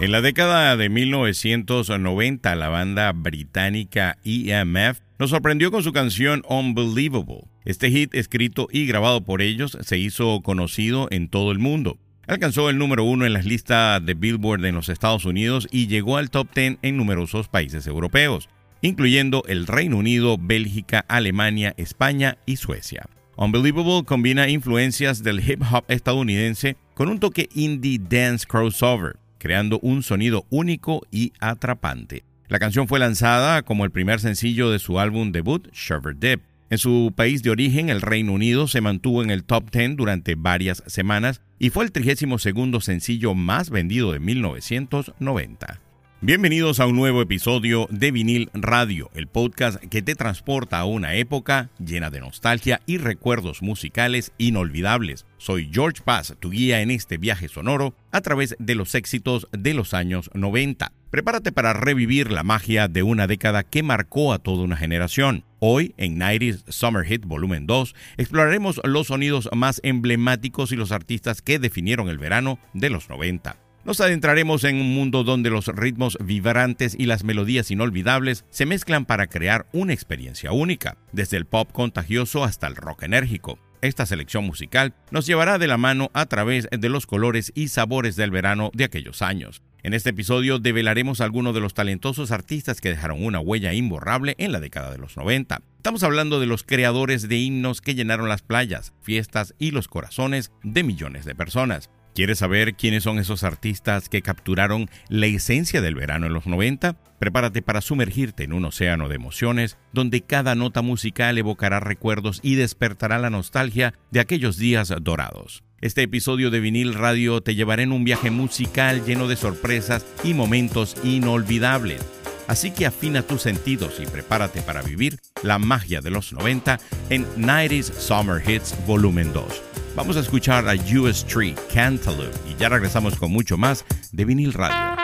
En la década de 1990, la banda británica EMF nos sorprendió con su canción Unbelievable. Este hit, escrito y grabado por ellos, se hizo conocido en todo el mundo. Alcanzó el número uno en las listas de Billboard en los Estados Unidos y llegó al top 10 en numerosos países europeos, incluyendo el Reino Unido, Bélgica, Alemania, España y Suecia. Unbelievable combina influencias del hip hop estadounidense con un toque indie dance crossover creando un sonido único y atrapante. La canción fue lanzada como el primer sencillo de su álbum debut, Shiver Dip. En su país de origen, el Reino Unido, se mantuvo en el top 10 durante varias semanas y fue el 32 sencillo más vendido de 1990. Bienvenidos a un nuevo episodio de Vinil Radio, el podcast que te transporta a una época llena de nostalgia y recuerdos musicales inolvidables. Soy George Paz, tu guía en este viaje sonoro a través de los éxitos de los años 90. Prepárate para revivir la magia de una década que marcó a toda una generación. Hoy, en 90s Summer Hit Volumen 2, exploraremos los sonidos más emblemáticos y los artistas que definieron el verano de los 90. Nos adentraremos en un mundo donde los ritmos vibrantes y las melodías inolvidables se mezclan para crear una experiencia única, desde el pop contagioso hasta el rock enérgico. Esta selección musical nos llevará de la mano a través de los colores y sabores del verano de aquellos años. En este episodio develaremos algunos de los talentosos artistas que dejaron una huella imborrable en la década de los 90. Estamos hablando de los creadores de himnos que llenaron las playas, fiestas y los corazones de millones de personas. ¿Quieres saber quiénes son esos artistas que capturaron la esencia del verano en los 90? Prepárate para sumergirte en un océano de emociones donde cada nota musical evocará recuerdos y despertará la nostalgia de aquellos días dorados. Este episodio de Vinil Radio te llevará en un viaje musical lleno de sorpresas y momentos inolvidables. Así que afina tus sentidos y prepárate para vivir la magia de los 90 en 90s Summer Hits Volumen 2. Vamos a escuchar a US Tree, Cantaloupe y ya regresamos con mucho más de vinil radio.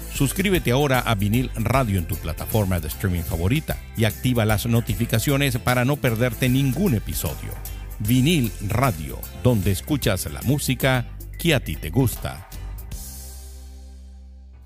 Suscríbete ahora a Vinil Radio en tu plataforma de streaming favorita y activa las notificaciones para no perderte ningún episodio. Vinil Radio, donde escuchas la música que a ti te gusta.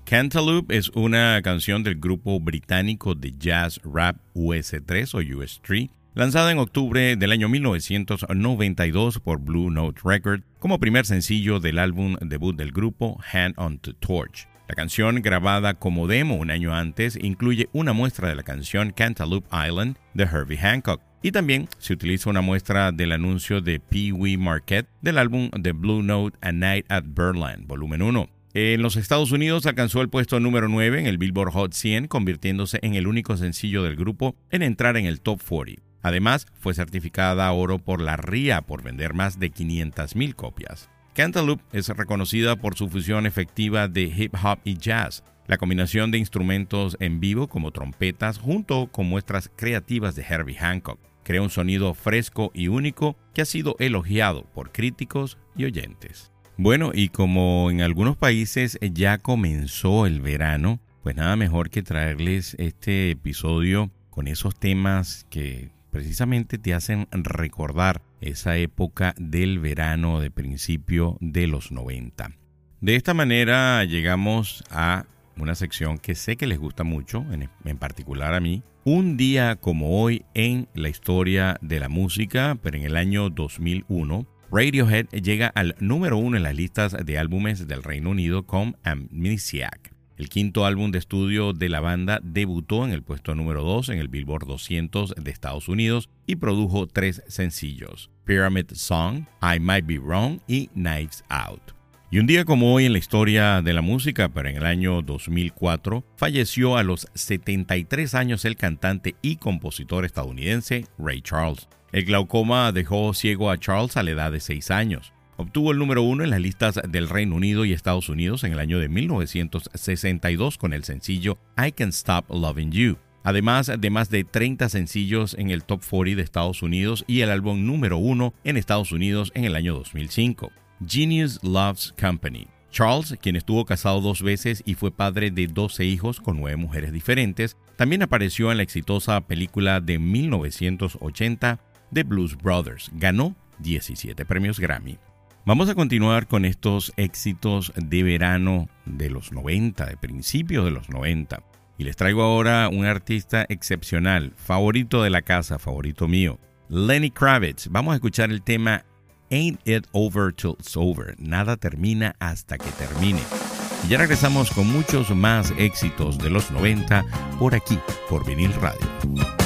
Cantaloupe es una canción del grupo británico de jazz rap US3 o US3, lanzada en octubre del año 1992 por Blue Note Record como primer sencillo del álbum debut del grupo Hand on the Torch. La canción, grabada como demo un año antes, incluye una muestra de la canción Cantaloupe Island de Herbie Hancock. Y también se utiliza una muestra del anuncio de Pee Wee Marquette del álbum The Blue Note A Night at Birdland, volumen 1. En los Estados Unidos alcanzó el puesto número 9 en el Billboard Hot 100, convirtiéndose en el único sencillo del grupo en entrar en el top 40. Además, fue certificada oro por la RIA por vender más de 500.000 copias. Cantaloupe es reconocida por su fusión efectiva de hip hop y jazz, la combinación de instrumentos en vivo como trompetas junto con muestras creativas de Herbie Hancock. Crea un sonido fresco y único que ha sido elogiado por críticos y oyentes. Bueno, y como en algunos países ya comenzó el verano, pues nada mejor que traerles este episodio con esos temas que precisamente te hacen recordar esa época del verano de principio de los 90. De esta manera llegamos a una sección que sé que les gusta mucho, en, particular a mí. Un día como hoy en la historia de la música, pero en el año 2001, Radiohead llega al número uno en las listas de álbumes del Reino Unido con Amnesiac. El quinto álbum de estudio de la banda debutó en el puesto número 2 en el Billboard 200 de Estados Unidos y produjo tres sencillos, Pyramid Song, I Might Be Wrong y Knives Out. Y un día como hoy en la historia de la música, pero en el año 2004, falleció a los 73 años el cantante y compositor estadounidense Ray Charles. El glaucoma dejó ciego a Charles a la edad de 6 años. Obtuvo el número uno en las listas del Reino Unido y Estados Unidos en el año de 1962 con el sencillo I Can Stop Loving You. Además de más de 30 sencillos en el Top 40 de Estados Unidos y el álbum número uno en Estados Unidos en el año 2005. Genius Loves Company. Charles, quien estuvo casado dos veces y fue padre de 12 hijos con nueve mujeres diferentes, también apareció en la exitosa película de 1980 The Blues Brothers. Ganó 17 premios Grammy. Vamos a continuar con estos éxitos de verano de los 90, de principios de los 90. Y les traigo ahora un artista excepcional, favorito de la casa, favorito mío, Lenny Kravitz. Vamos a escuchar el tema Ain't It Over Till It's Over. Nada termina hasta que termine. Y ya regresamos con muchos más éxitos de los 90 por aquí, por Vinil Radio.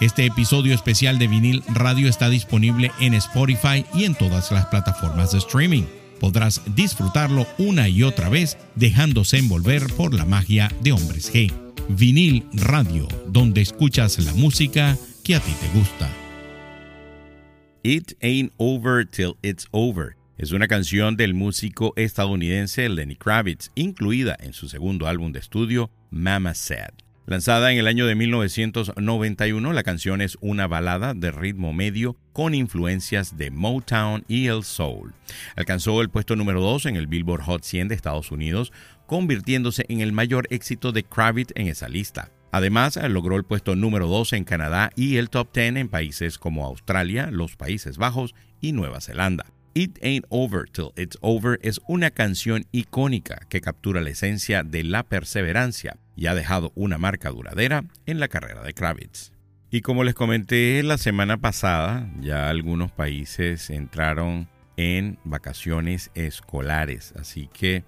Este episodio especial de vinil radio está disponible en Spotify y en todas las plataformas de streaming. Podrás disfrutarlo una y otra vez dejándose envolver por la magia de Hombres G. Vinil Radio, donde escuchas la música que a ti te gusta. It Ain't Over Till It's Over es una canción del músico estadounidense Lenny Kravitz, incluida en su segundo álbum de estudio, Mama Said. Lanzada en el año de 1991, la canción es una balada de ritmo medio con influencias de Motown y el soul. Alcanzó el puesto número 2 en el Billboard Hot 100 de Estados Unidos, convirtiéndose en el mayor éxito de Kravitz en esa lista. Además, logró el puesto número 2 en Canadá y el top 10 en países como Australia, los Países Bajos y Nueva Zelanda. It Ain't Over Till It's Over es una canción icónica que captura la esencia de la perseverancia y ha dejado una marca duradera en la carrera de Kravitz. Y como les comenté la semana pasada, ya algunos países entraron en vacaciones escolares, así que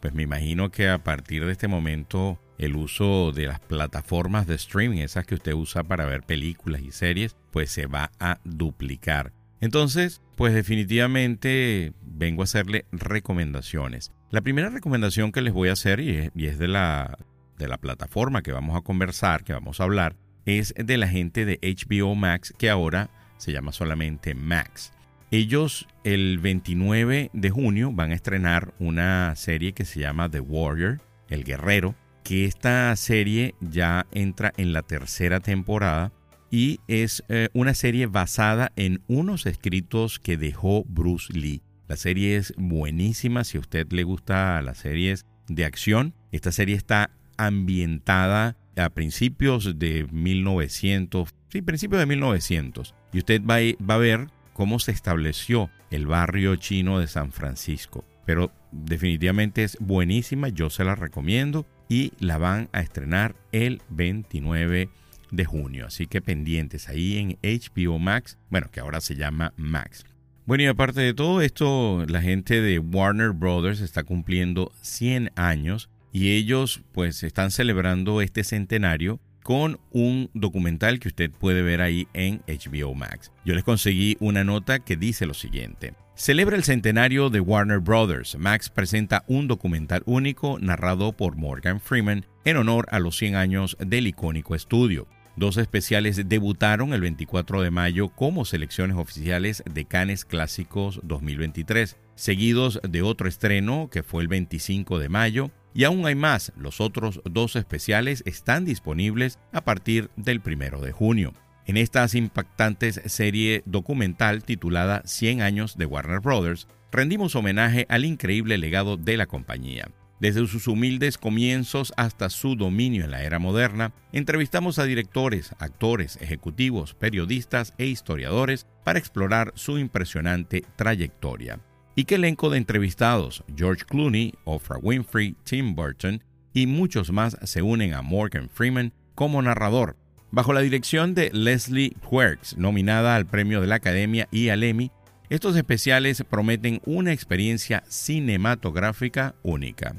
pues me imagino que a partir de este momento el uso de las plataformas de streaming, esas que usted usa para ver películas y series, pues se va a duplicar. Entonces, pues definitivamente vengo a hacerle recomendaciones. La primera recomendación que les voy a hacer, y es, de, la, de la plataforma que vamos a conversar, que vamos a hablar, es de la gente de HBO Max, que ahora se llama solamente Max. Ellos el 29 de junio van a estrenar una serie que se llama The Warrior, El Guerrero, que esta serie ya entra en la tercera temporada y es eh, una serie basada en unos escritos que dejó Bruce Lee. La serie es buenísima si a usted le gusta las series de acción. Esta serie está ambientada a principios de 1900, sí, principios de 1900. Y usted va va a ver cómo se estableció el barrio chino de San Francisco. Pero definitivamente es buenísima, yo se la recomiendo y la van a estrenar el 29 de junio. Así que pendientes ahí en HBO Max, bueno, que ahora se llama Max. Bueno, y aparte de todo esto, la gente de Warner Brothers está cumpliendo 100 años y ellos pues están celebrando este centenario con un documental que usted puede ver ahí en HBO Max. Yo les conseguí una nota que dice lo siguiente. Celebra el centenario de Warner Brothers. Max presenta un documental único narrado por Morgan Freeman en honor a los 100 años del icónico estudio. Dos especiales debutaron el 24 de mayo como selecciones oficiales de Cannes Clásicos 2023, seguidos de otro estreno que fue el 25 de mayo, y aún hay más, los otros dos especiales están disponibles a partir del 1 de junio. En estas impactantes serie documental titulada 100 años de Warner Brothers, rendimos homenaje al increíble legado de la compañía. Desde sus humildes comienzos hasta su dominio en la era moderna, entrevistamos a directores, actores, ejecutivos, periodistas e historiadores para explorar su impresionante trayectoria. ¿Y qué elenco de entrevistados? George Clooney, Oprah Winfrey, Tim Burton y muchos más se unen a Morgan Freeman como narrador. Bajo la dirección de Leslie Quirks, nominada al premio de la Academia y al Emmy, estos especiales prometen una experiencia cinematográfica única.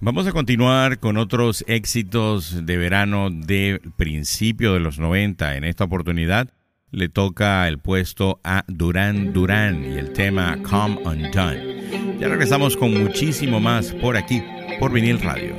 Vamos a continuar con otros éxitos de verano de principio de los 90. En esta oportunidad le toca el puesto a Duran Duran y el tema Come Undone. Ya regresamos con muchísimo más por aquí, por Vinil Radio.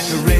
Macarena.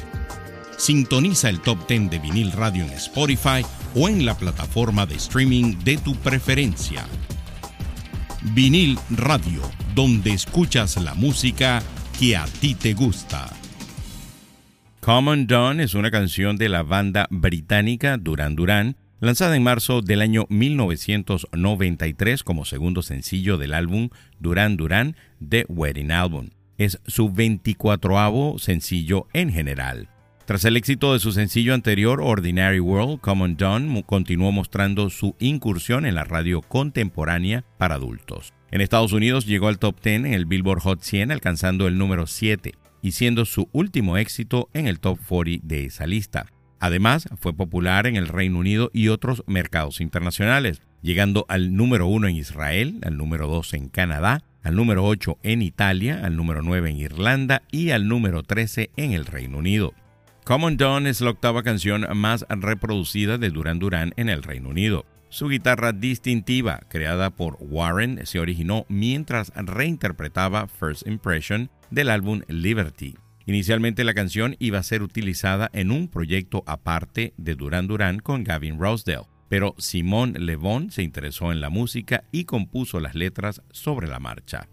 Sintoniza el top 10 de vinil radio en Spotify o en la plataforma de streaming de tu preferencia. Vinil Radio, donde escuchas la música que a ti te gusta. Common Dawn es una canción de la banda británica Duran Duran, lanzada en marzo del año 1993 como segundo sencillo del álbum Duran Duran The Wedding Album. Es su 24avo sencillo en general. Tras el éxito de su sencillo anterior, Ordinary World, Common Dawn continuó mostrando su incursión en la radio contemporánea para adultos. En Estados Unidos llegó al top 10 en el Billboard Hot 100, alcanzando el número 7 y siendo su último éxito en el top 40 de esa lista. Además, fue popular en el Reino Unido y otros mercados internacionales, llegando al número 1 en Israel, al número 2 en Canadá, al número 8 en Italia, al número 9 en Irlanda y al número 13 en el Reino Unido. Common Dawn es la octava canción más reproducida de Duran Duran en el Reino Unido. Su guitarra distintiva, creada por Warren, se originó mientras reinterpretaba First Impression del álbum Liberty. Inicialmente la canción iba a ser utilizada en un proyecto aparte de Duran Duran con Gavin Rosedale, pero Simon Le se interesó en la música y compuso las letras sobre la marcha.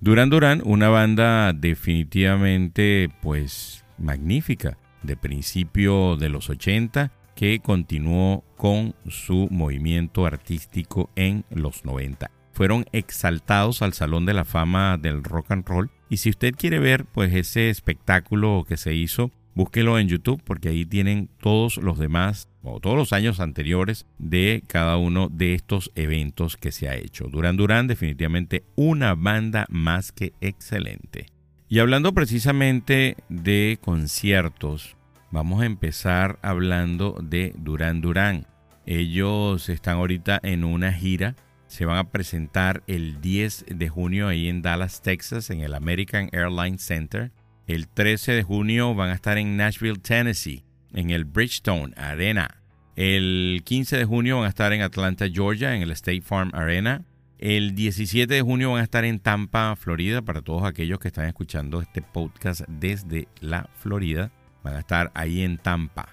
Duran Duran, una banda definitivamente pues magnífica de principio de los 80 que continuó con su movimiento artístico en los 90. Fueron exaltados al Salón de la Fama del Rock and Roll y si usted quiere ver pues ese espectáculo que se hizo, búsquelo en YouTube porque ahí tienen todos los demás o todos los años anteriores de cada uno de estos eventos que se ha hecho. Duran Duran definitivamente una banda más que excelente. Y hablando precisamente de conciertos, vamos a empezar hablando de Duran Duran. Ellos están ahorita en una gira. Se van a presentar el 10 de junio ahí en Dallas, Texas, en el American Airlines Center. El 13 de junio van a estar en Nashville, Tennessee, en el Bridgestone Arena. El 15 de junio van a estar en Atlanta, Georgia, en el State Farm Arena. El 17 de junio van a estar en Tampa, Florida, para todos aquellos que están escuchando este podcast desde la Florida. Van a estar ahí en Tampa,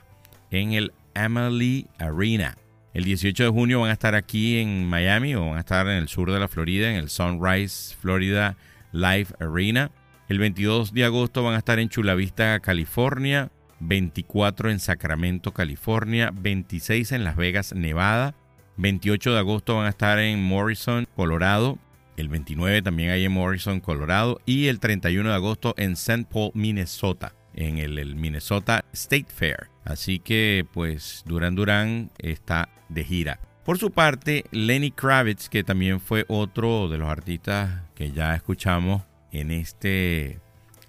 en el Amalie Arena. El 18 de junio van a estar aquí en Miami o van a estar en el sur de la Florida, en el Sunrise Florida Live Arena. El 22 de agosto van a estar en Chula Vista, California. 24 en Sacramento, California. 26 en Las Vegas, Nevada. 28 de agosto van a estar en Morrison, Colorado. El 29 también hay en Morrison, Colorado. Y el 31 de agosto en St. Paul, Minnesota, en el, Minnesota State Fair. Así que pues Duran Duran está de gira. Por su parte, Lenny Kravitz, que también fue otro de los artistas que ya escuchamos en este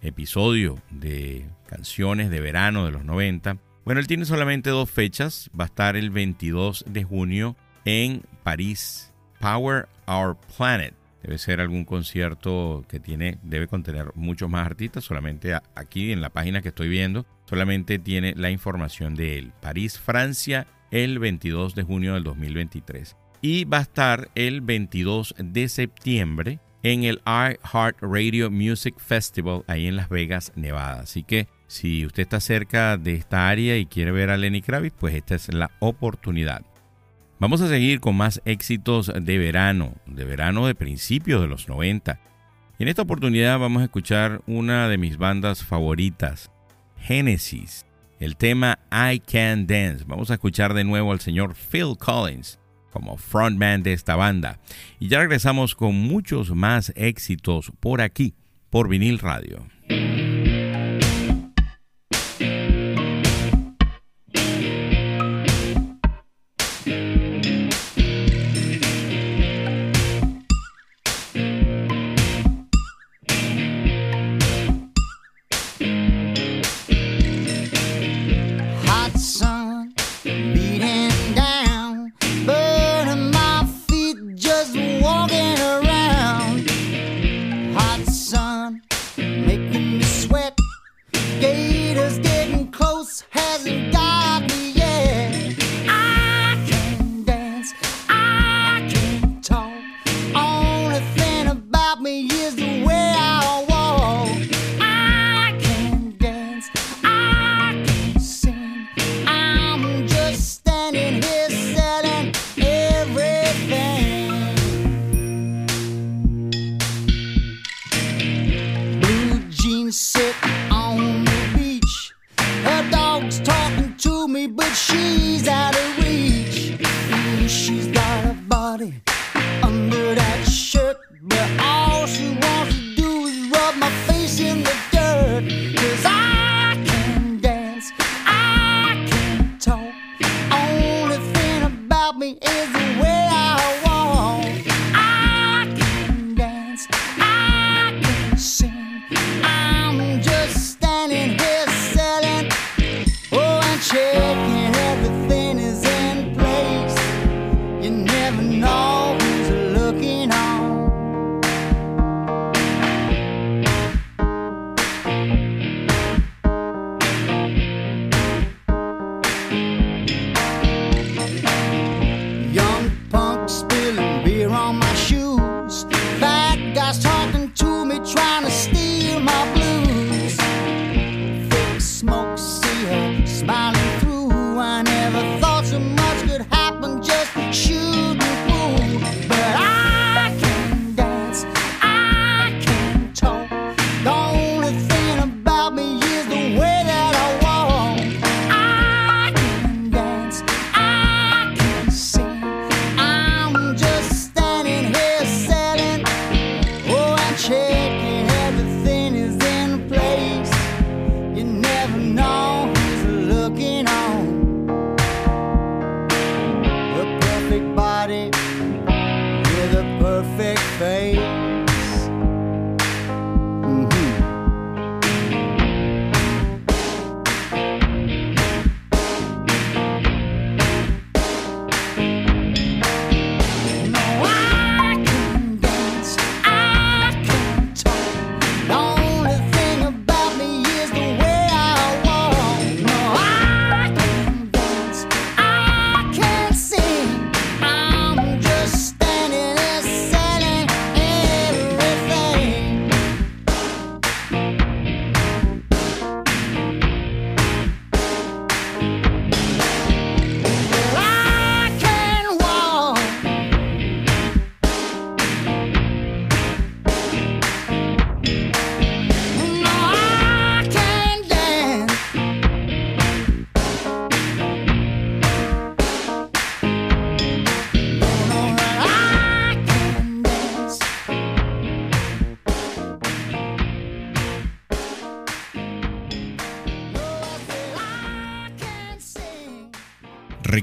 episodio de canciones de verano de los 90. Bueno, él tiene solamente dos fechas. Va a estar el 22 de junio en París. Power Our Planet. Debe ser algún concierto que tiene, debe contener muchos más artistas. Solamente aquí en la página que estoy viendo, solamente tiene la información de él. París, Francia, el 22 de junio del 2023. Y va a estar el 22 de septiembre en el iHeartRadio Music Festival ahí en Las Vegas, Nevada. Así que si usted está cerca de esta área y quiere ver a Lenny Kravitz, pues esta es la oportunidad. Vamos a seguir con más éxitos de verano, de verano de principios de los 90. En esta oportunidad vamos a escuchar una de mis bandas favoritas, Genesis, el tema I Can Dance. Vamos a escuchar de nuevo al señor Phil Collins como frontman de esta banda. Y ya regresamos con muchos más éxitos por aquí, por vinil radio.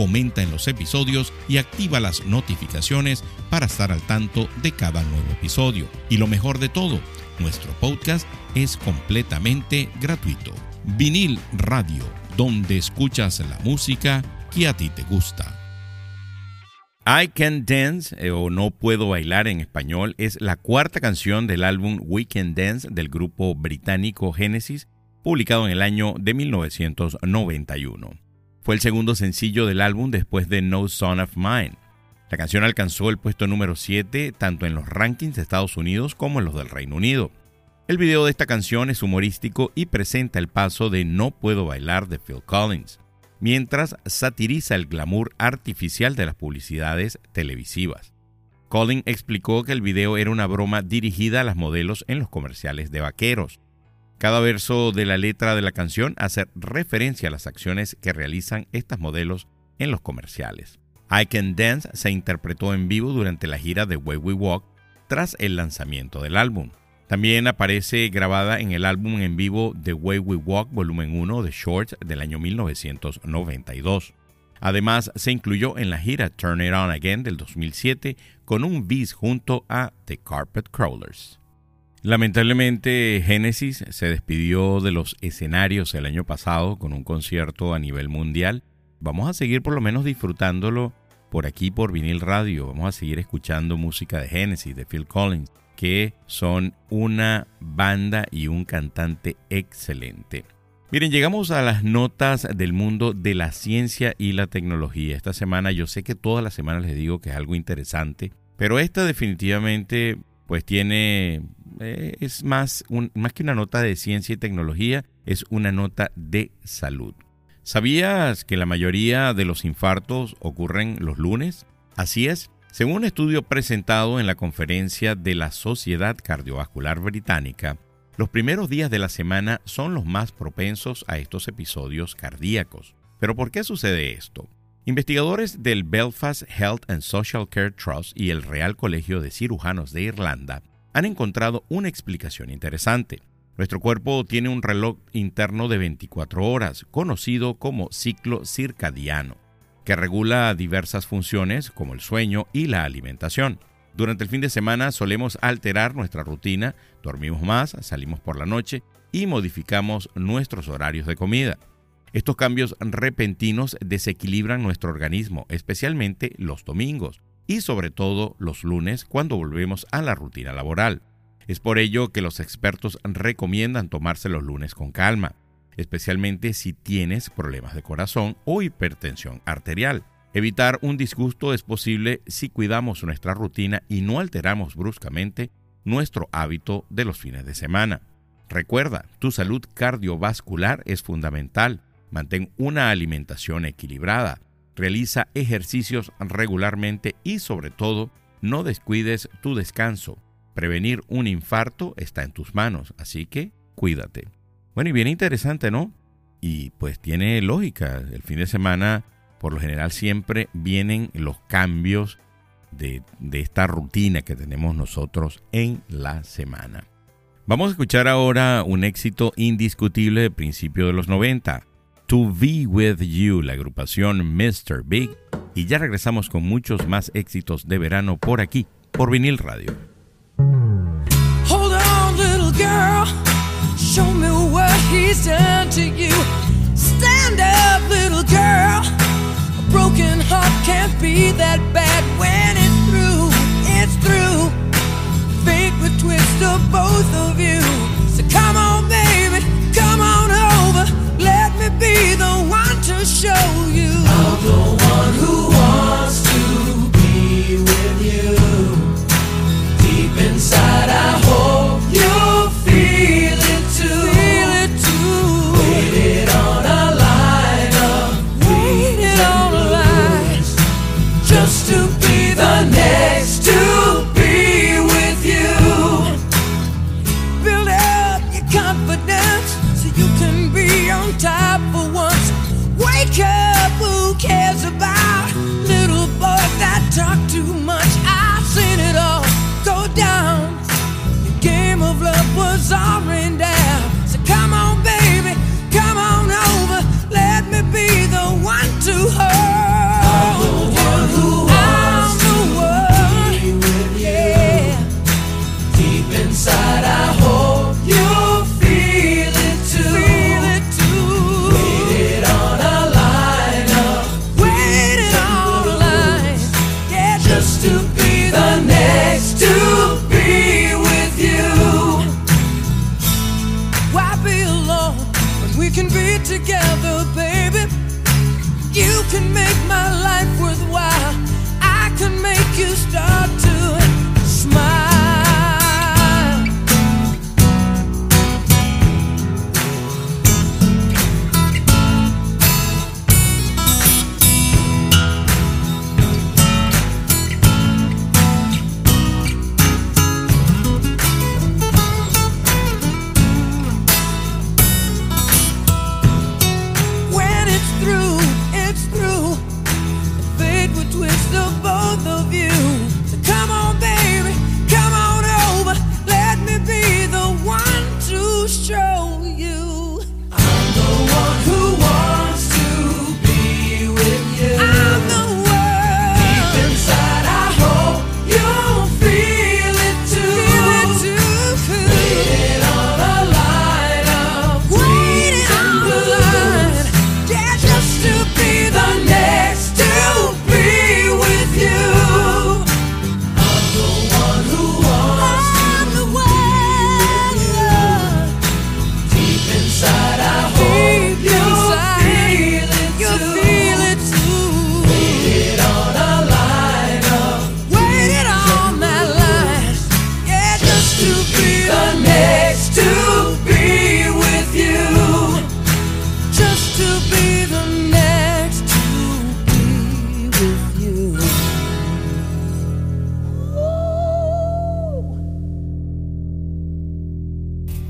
comenta en los episodios y activa las notificaciones para estar al tanto de cada nuevo episodio. Y lo mejor de todo, nuestro podcast es completamente gratuito. Vinil Radio, donde escuchas la música que a ti te gusta. I Can Dance eh, o No Puedo Bailar en español es la cuarta canción del álbum We Can Dance del grupo británico Genesis, publicado en el año de 1991. Fue el segundo sencillo del álbum después de No Son of Mine. La canción alcanzó el puesto número 7 tanto en los rankings de Estados Unidos como en los del Reino Unido. El video de esta canción es humorístico y presenta el paso de No puedo bailar de Phil Collins, mientras satiriza el glamour artificial de las publicidades televisivas. Collins explicó que el video era una broma dirigida a las modelos en los comerciales de vaqueros. Cada verso de la letra de la canción hace referencia a las acciones que realizan estas modelos en los comerciales. I Can Dance se interpretó en vivo durante la gira de Way We Walk tras el lanzamiento del álbum. También aparece grabada en el álbum en vivo The Way We Walk Volumen 1 de Shorts del año 1992. Además, se incluyó en la gira Turn It On Again del 2007 con un bis junto a The Carpet Crawlers. Lamentablemente, Genesis se despidió de los escenarios el año pasado con un concierto a nivel mundial. Vamos a seguir por lo menos disfrutándolo por aquí por vinil radio. Vamos a seguir escuchando música de Genesis, de Phil Collins, que son una banda y un cantante excelente. Miren, llegamos a las notas del mundo de la ciencia y la tecnología. Esta semana yo sé que todas las semanas les digo que es algo interesante, pero esta definitivamente pues tiene eh, es más, más que una nota de ciencia y tecnología, es una nota de salud. ¿Sabías que la mayoría de los infartos ocurren los lunes? Así es. Según un estudio presentado en la conferencia de la Sociedad Cardiovascular Británica, los primeros días de la semana son los más propensos a estos episodios cardíacos. ¿Pero por qué sucede esto? Investigadores del Belfast Health and Social Care Trust y el Real Colegio de Cirujanos de Irlanda han encontrado una explicación interesante. Nuestro cuerpo tiene un reloj interno de 24 horas, conocido como ciclo circadiano, que regula diversas funciones como el sueño y la alimentación. Durante el fin de semana solemos alterar nuestra rutina, dormimos más, salimos por la noche y modificamos nuestros horarios de comida. Estos cambios repentinos desequilibran nuestro organismo, especialmente los domingos, y sobre todo los lunes cuando volvemos a la rutina laboral. Es por ello que los expertos recomiendan tomarse los lunes con calma, especialmente si tienes problemas de corazón o hipertensión arterial. Evitar un disgusto es posible si cuidamos nuestra rutina y no alteramos bruscamente nuestro hábito de los fines de semana. Recuerda, tu salud cardiovascular es fundamental. Mantén una alimentación equilibrada, realiza ejercicios regularmente y sobre todo no descuides tu descanso. Prevenir un infarto está en tus manos, así que cuídate. Bueno, y bien interesante, ¿no? Y pues tiene lógica. El fin de semana, por lo general, siempre vienen los cambios de, esta rutina que tenemos nosotros en la semana. Vamos a escuchar ahora un éxito indiscutible de principio de los 90. To Be With You, la agrupación Mr. Big. Y ya regresamos con muchos más éxitos de verano por aquí, por vinil radio. Hold on, little girl. Show me what he's done to you. Stand up, little girl. A broken heart can't be that bad when it's through. It's through. Fate would twist of both of you. So come on, be the one to show you. I'm the one who wants to be with you. Deep inside, I hope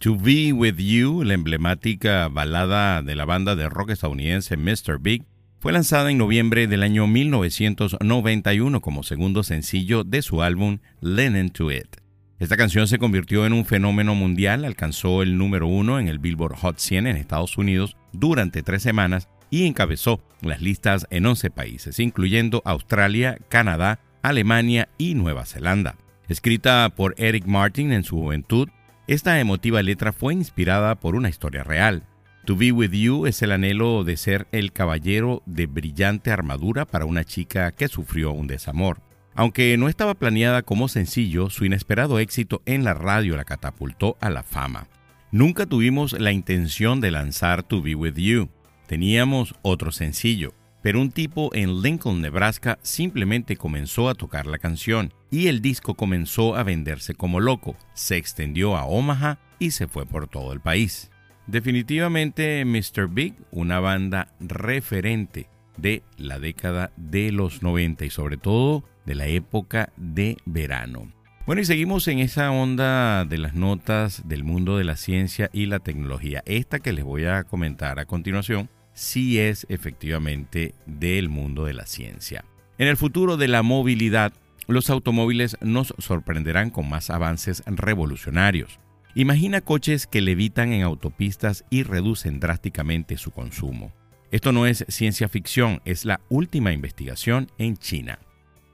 To Be With You, la emblemática balada de la banda de rock estadounidense Mr. Big, fue lanzada en noviembre del año 1991 como segundo sencillo de su álbum Linen to It. Esta canción se convirtió en un fenómeno mundial, alcanzó el número uno en el Billboard Hot 100 en Estados Unidos durante tres semanas y encabezó las listas en 11 países, incluyendo Australia, Canadá, Alemania y Nueva Zelanda. Escrita por Eric Martin en su juventud, esta emotiva letra fue inspirada por una historia real. To Be With You es el anhelo de ser el caballero de brillante armadura para una chica que sufrió un desamor. Aunque no estaba planeada como sencillo, su inesperado éxito en la radio la catapultó a la fama. Nunca tuvimos la intención de lanzar To Be With You. Teníamos otro sencillo, pero un tipo en Lincoln, Nebraska, simplemente comenzó a tocar la canción y el disco comenzó a venderse como loco, se extendió a Omaha y se fue por todo el país. Definitivamente Mr. Big, una banda referente de la década de los 90 y sobre todo de la época de verano. Bueno, y seguimos en esa onda de las notas del mundo de la ciencia y la tecnología. Esta que les voy a comentar a continuación sí es efectivamente del mundo de la ciencia. En el futuro de la movilidad, los automóviles nos sorprenderán con más avances revolucionarios. Imagina coches que levitan en autopistas y reducen drásticamente su consumo. Esto no es ciencia ficción, es la última investigación en China.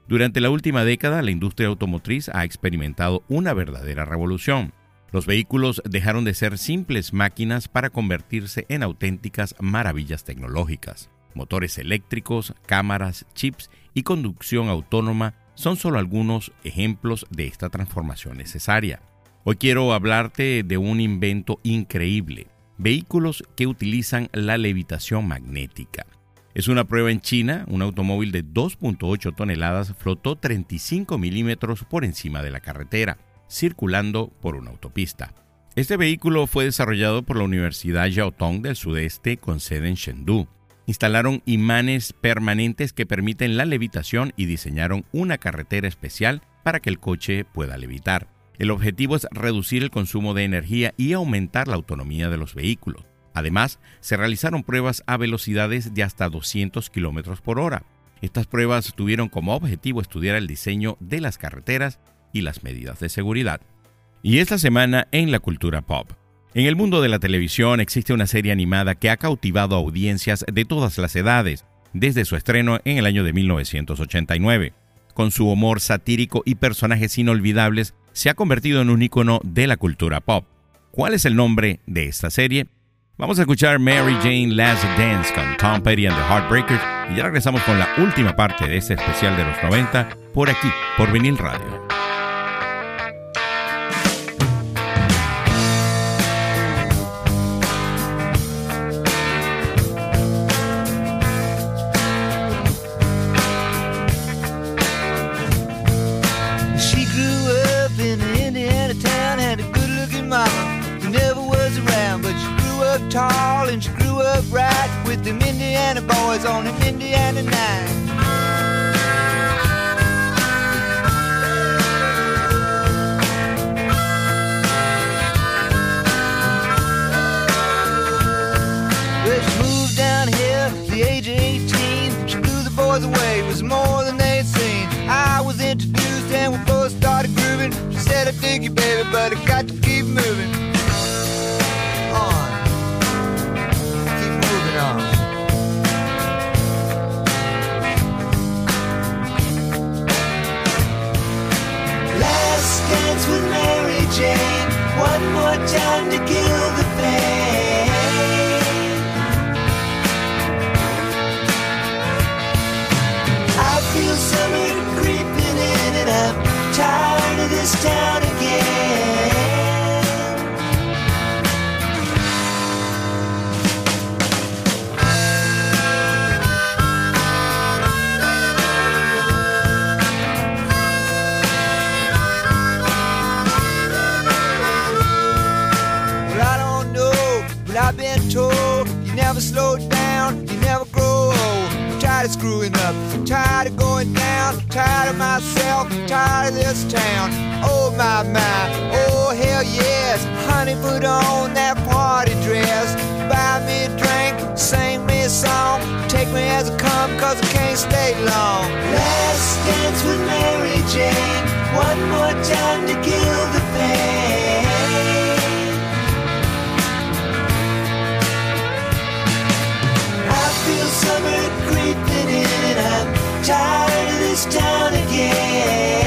Durante la última década, la industria automotriz ha experimentado una verdadera revolución. Los vehículos dejaron de ser simples máquinas para convertirse en auténticas maravillas tecnológicas. Motores eléctricos, cámaras, chips y conducción autónoma son solo algunos ejemplos de esta transformación necesaria. Hoy quiero hablarte de un invento increíble, vehículos que utilizan la levitación magnética. Es una prueba en China, un automóvil de 2.8 toneladas flotó 35 milímetros por encima de la carretera circulando por una autopista. Este vehículo fue desarrollado por la Universidad Jiaotong del Sudeste con sede en Chengdu. Instalaron imanes permanentes que permiten la levitación y diseñaron una carretera especial para que el coche pueda levitar. El objetivo es reducir el consumo de energía y aumentar la autonomía de los vehículos. Además, se realizaron pruebas a velocidades de hasta 200 km por hora. Estas pruebas tuvieron como objetivo estudiar el diseño de las carreteras y las medidas de seguridad. Y esta semana en la cultura pop. En el mundo de la televisión existe una serie animada que ha cautivado a audiencias de todas las edades, desde su estreno en el año de 1989. Con su humor satírico y personajes inolvidables, se ha convertido en un icono de la cultura pop. ¿Cuál es el nombre de esta serie? Vamos a escuchar Mary Jane Last Dance con Tom Petty and the Heartbreakers y ya regresamos con la última parte de este especial de los 90 por aquí, por Vinil Radio. Tall and she grew up right with them Indiana boys on an Indiana night. She moved down here the age of 18. She blew the boys away, was more than they'd seen. I was introduced and we both started grooving. She said, I dig you, baby, but I got to keep moving. Jane one more time to kill the pain. I feel summer creeping in, and I'm tired of this town never slow down, you never grow old. I'm tired of screwing up, tired of going down, tired of myself, tired of this town. Oh my my, oh hell yes, honey, put on that party dress. Buy me a drink, sing me a song, take me as I come, cause I can't stay long. Last dance with Mary Jane, one more time to kill the pain. Tired of this town again.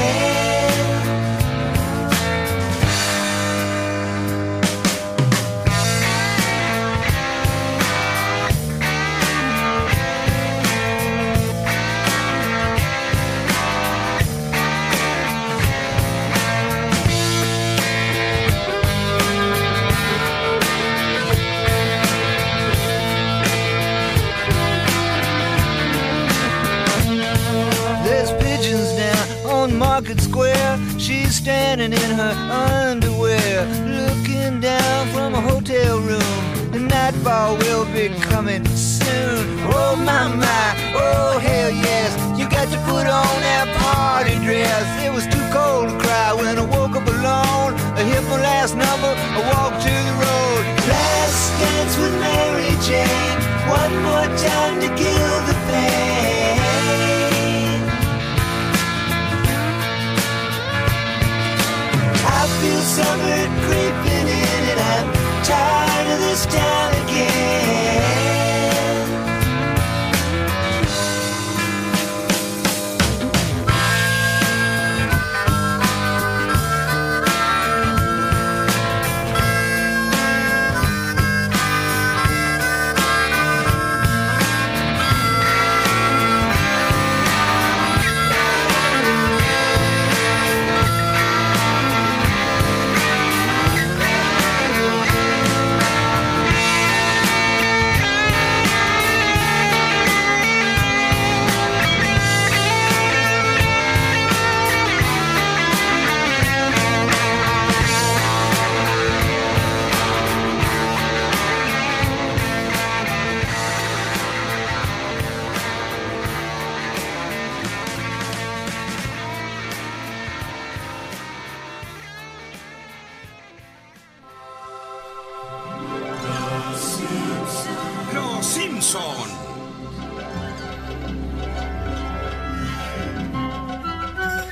Simpson.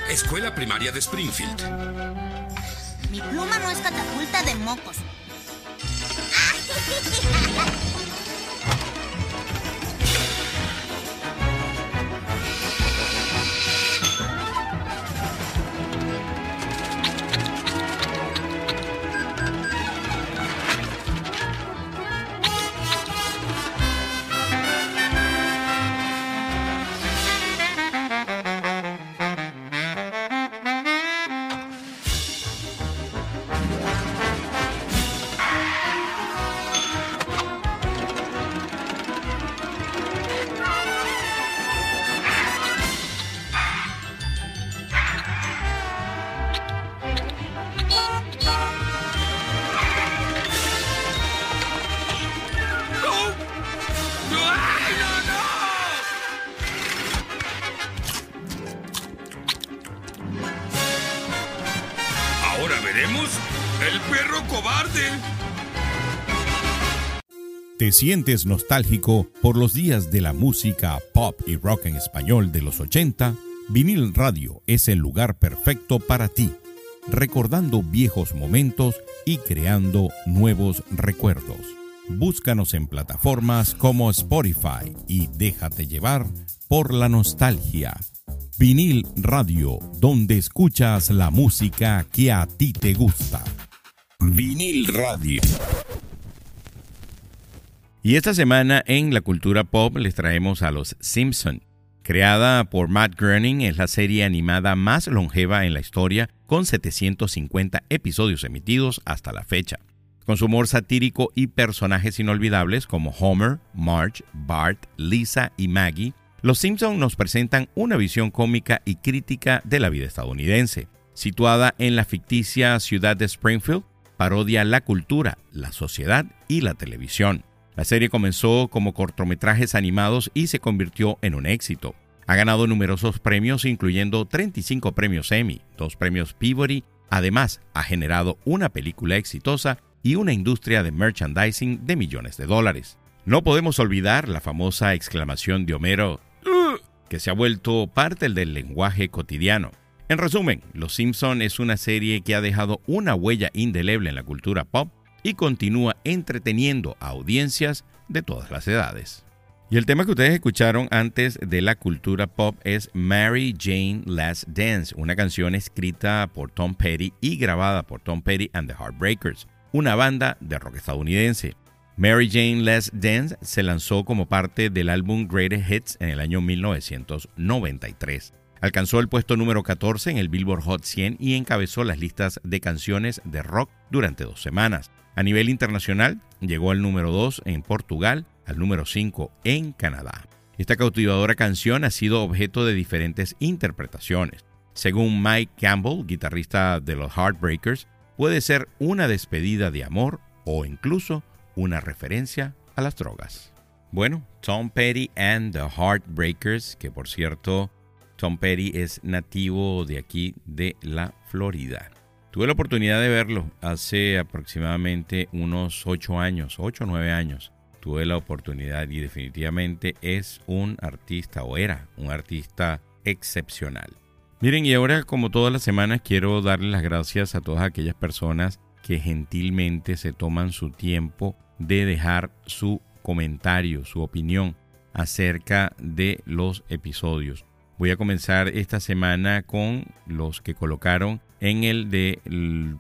Escuela Primaria de Springfield. Mi pluma no es catapulta de mocos. ¿Te sientes nostálgico por los días de la música pop y rock en español de los 80? Vinil Radio es el lugar perfecto para ti, recordando viejos momentos y creando nuevos recuerdos. Búscanos en plataformas como Spotify y déjate llevar por la nostalgia. Vinil Radio, donde escuchas la música que a ti te gusta. Vinil Radio. Y esta semana en la cultura pop les traemos a Los Simpson. Creada por Matt Groening, es la serie animada más longeva en la historia, con 750 episodios emitidos hasta la fecha. Con su humor satírico y personajes inolvidables como Homer, Marge, Bart, Lisa y Maggie, Los Simpson nos presentan una visión cómica y crítica de la vida estadounidense. Situada en la ficticia ciudad de Springfield, parodia la cultura, la sociedad y la televisión. La serie comenzó como cortometrajes animados y se convirtió en un éxito. Ha ganado numerosos premios, incluyendo 35 premios Emmy, dos premios Peabody. Además, ha generado una película exitosa y una industria de merchandising de millones de dólares. No podemos olvidar la famosa exclamación de Homero, que se ha vuelto parte del lenguaje cotidiano. En resumen, Los Simpson es una serie que ha dejado una huella indeleble en la cultura pop y continúa entreteniendo a audiencias de todas las edades. Y el tema que ustedes escucharon antes de la cultura pop es Mary Jane Last Dance, una canción escrita por Tom Petty y grabada por Tom Petty and the Heartbreakers, una banda de rock estadounidense. Mary Jane Last Dance se lanzó como parte del álbum Greatest Hits en el año 1993. Alcanzó el puesto número 14 en el Billboard Hot 100 y encabezó las listas de canciones de rock durante dos semanas. A nivel internacional, llegó al número 2 en Portugal, al número 5 en Canadá. Esta cautivadora canción ha sido objeto de diferentes interpretaciones. Según Mike Campbell, guitarrista de los Heartbreakers, puede ser una despedida de amor o incluso una referencia a las drogas. Bueno, Tom Petty and the Heartbreakers, que por cierto, Tom Petty es nativo de aquí de la Florida. Tuve la oportunidad de verlo hace aproximadamente unos 8 años, 8 o 9 años. Tuve la oportunidad y definitivamente es un artista o era un artista excepcional. Miren, y ahora como todas las semanas quiero darle las gracias a todas aquellas personas que gentilmente se toman su tiempo de dejar su comentario, su opinión acerca de los episodios. Voy a comenzar esta semana con los que colocaron en el de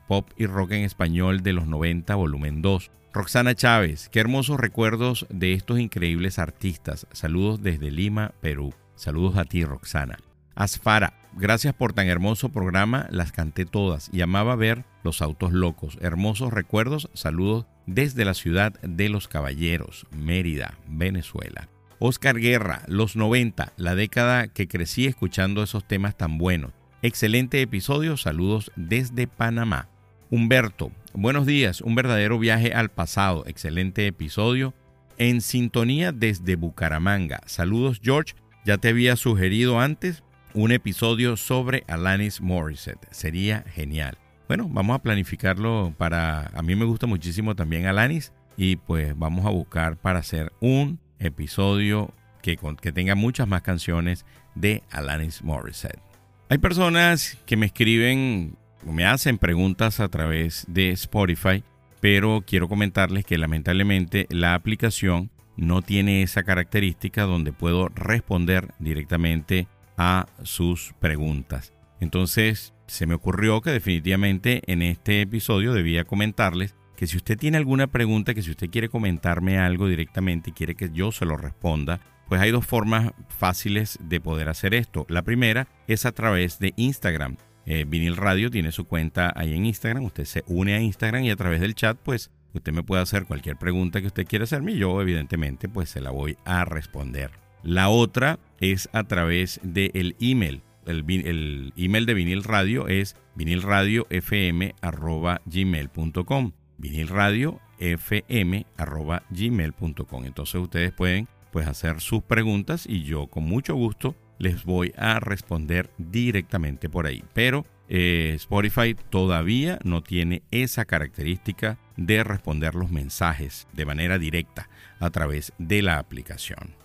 pop y rock en español de los 90, volumen 2. Roxana Chávez, qué hermosos recuerdos de estos increíbles artistas. Saludos desde Lima, Perú. Saludos a ti, Roxana. Asfara, gracias por tan hermoso programa, las canté todas y amaba ver los autos locos. Hermosos recuerdos, saludos desde la ciudad de los Caballeros, Mérida, Venezuela. Oscar Guerra, los 90, la década que crecí escuchando esos temas tan buenos. Excelente episodio, saludos desde Panamá. Humberto, buenos días, un verdadero viaje al pasado, excelente episodio. En sintonía desde Bucaramanga. Saludos George, ya te había sugerido antes un episodio sobre Alanis Morissette, sería genial. Bueno, vamos a planificarlo para... A mí me gusta muchísimo también Alanis y pues vamos a buscar para hacer un episodio que, que tenga muchas más canciones de Alanis Morissette. Hay personas que me escriben o me hacen preguntas a través de Spotify, pero quiero comentarles que lamentablemente la aplicación no tiene esa característica donde puedo responder directamente a sus preguntas. Entonces se me ocurrió que definitivamente en este episodio debía comentarles que si usted tiene alguna pregunta, que si usted quiere comentarme algo directamente y quiere que yo se lo responda, pues hay dos formas fáciles de poder hacer esto. La primera es a través de Instagram. Eh, Vinil Radio tiene su cuenta ahí en Instagram. Usted se une a Instagram y a través del chat, pues usted me puede hacer cualquier pregunta que usted quiera hacerme y yo evidentemente pues se la voy a responder. La otra es a través del email. El, email de Vinil Radio es vinilradiofm.gmail.com vinilradiofm.gmail.com. Entonces ustedes pueden pues hacer sus preguntas y yo con mucho gusto les voy a responder directamente por ahí. Pero eh, Spotify todavía no tiene esa característica de responder los mensajes de manera directa a través de la aplicación.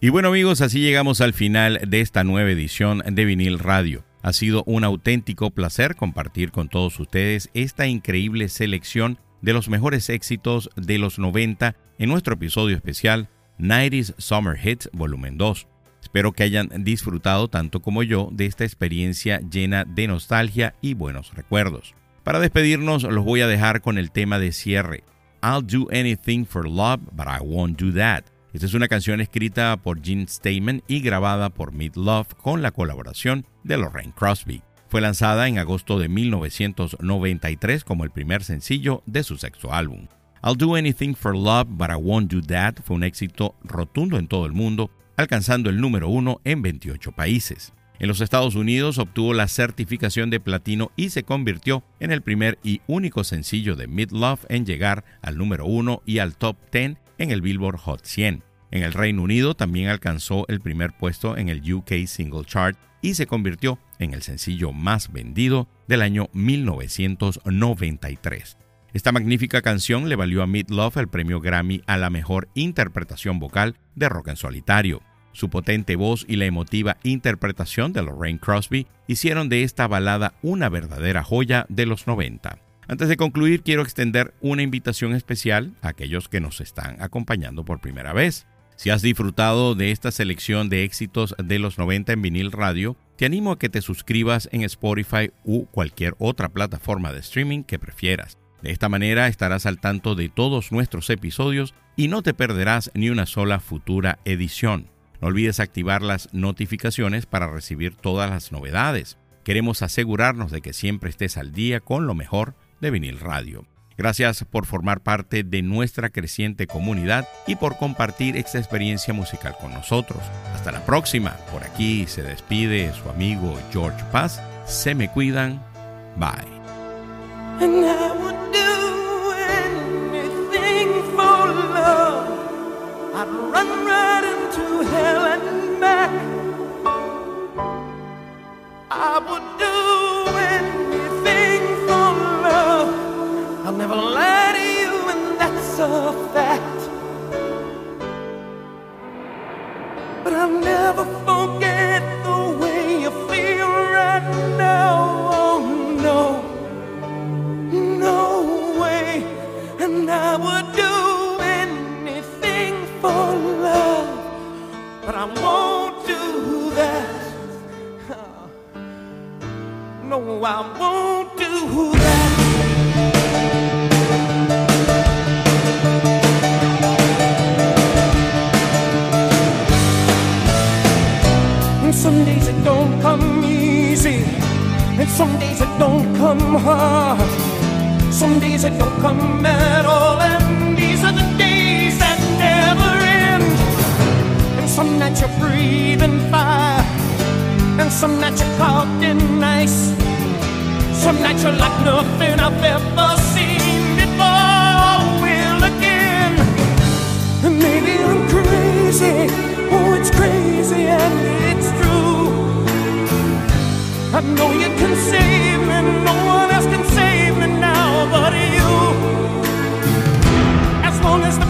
Y bueno amigos, así llegamos al final de esta nueva edición de Vinil Radio. Ha sido un auténtico placer compartir con todos ustedes esta increíble selección de los mejores éxitos de los 90 en nuestro episodio especial 90s Summer Hits Volumen 2. Espero que hayan disfrutado tanto como yo de esta experiencia llena de nostalgia y buenos recuerdos. Para despedirnos los voy a dejar con el tema de cierre. I'll do anything for love, but I won't do that. Esta es una canción escrita por Gene Stamen y grabada por Meat Love con la colaboración de Lorraine Crosby. Fue lanzada en agosto de 1993 como el primer sencillo de su sexto álbum. I'll Do Anything for Love, But I Won't Do That fue un éxito rotundo en todo el mundo, alcanzando el número uno en 28 países. En los Estados Unidos obtuvo la certificación de platino y se convirtió en el primer y único sencillo de Mid Love en llegar al número uno y al top 10 en el Billboard Hot 100. En el Reino Unido también alcanzó el primer puesto en el UK Single Chart y se convirtió en el sencillo más vendido del año 1993. Esta magnífica canción le valió a Meat Love el premio Grammy a la mejor interpretación vocal de rock en solitario. Su potente voz y la emotiva interpretación de Lorraine Crosby hicieron de esta balada una verdadera joya de los 90. Antes de concluir, quiero extender una invitación especial a aquellos que nos están acompañando por primera vez. Si has disfrutado de esta selección de éxitos de los 90 en vinil radio, te animo a que te suscribas en Spotify u cualquier otra plataforma de streaming que prefieras. De esta manera estarás al tanto de todos nuestros episodios y no te perderás ni una sola futura edición. No olvides activar las notificaciones para recibir todas las novedades. Queremos asegurarnos de que siempre estés al día con lo mejor de vinil radio. Gracias por formar parte de nuestra creciente comunidad y por compartir esta experiencia musical con nosotros. Hasta la próxima. Por aquí se despide su amigo George Paz. Se me cuidan. Bye. Run right into hell and back. I would do anything for love. I'll never lie to you, and that's a fact. But I'll never forget the way you feel right now. Oh no no way. And I would do I won't do that. No, I won't do that. And some days it don't come easy, and some days it don't come hard. Some days it don't come at all, Nights you're breathing fire, and some nights you're caught in ice. Some nights you're like nothing I've ever seen before. Will again, and maybe I'm crazy. Oh, it's crazy and it's true. I know you can save me, no one else can save me now but you. As long as the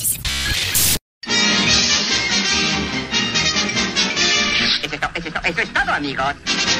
Eso es,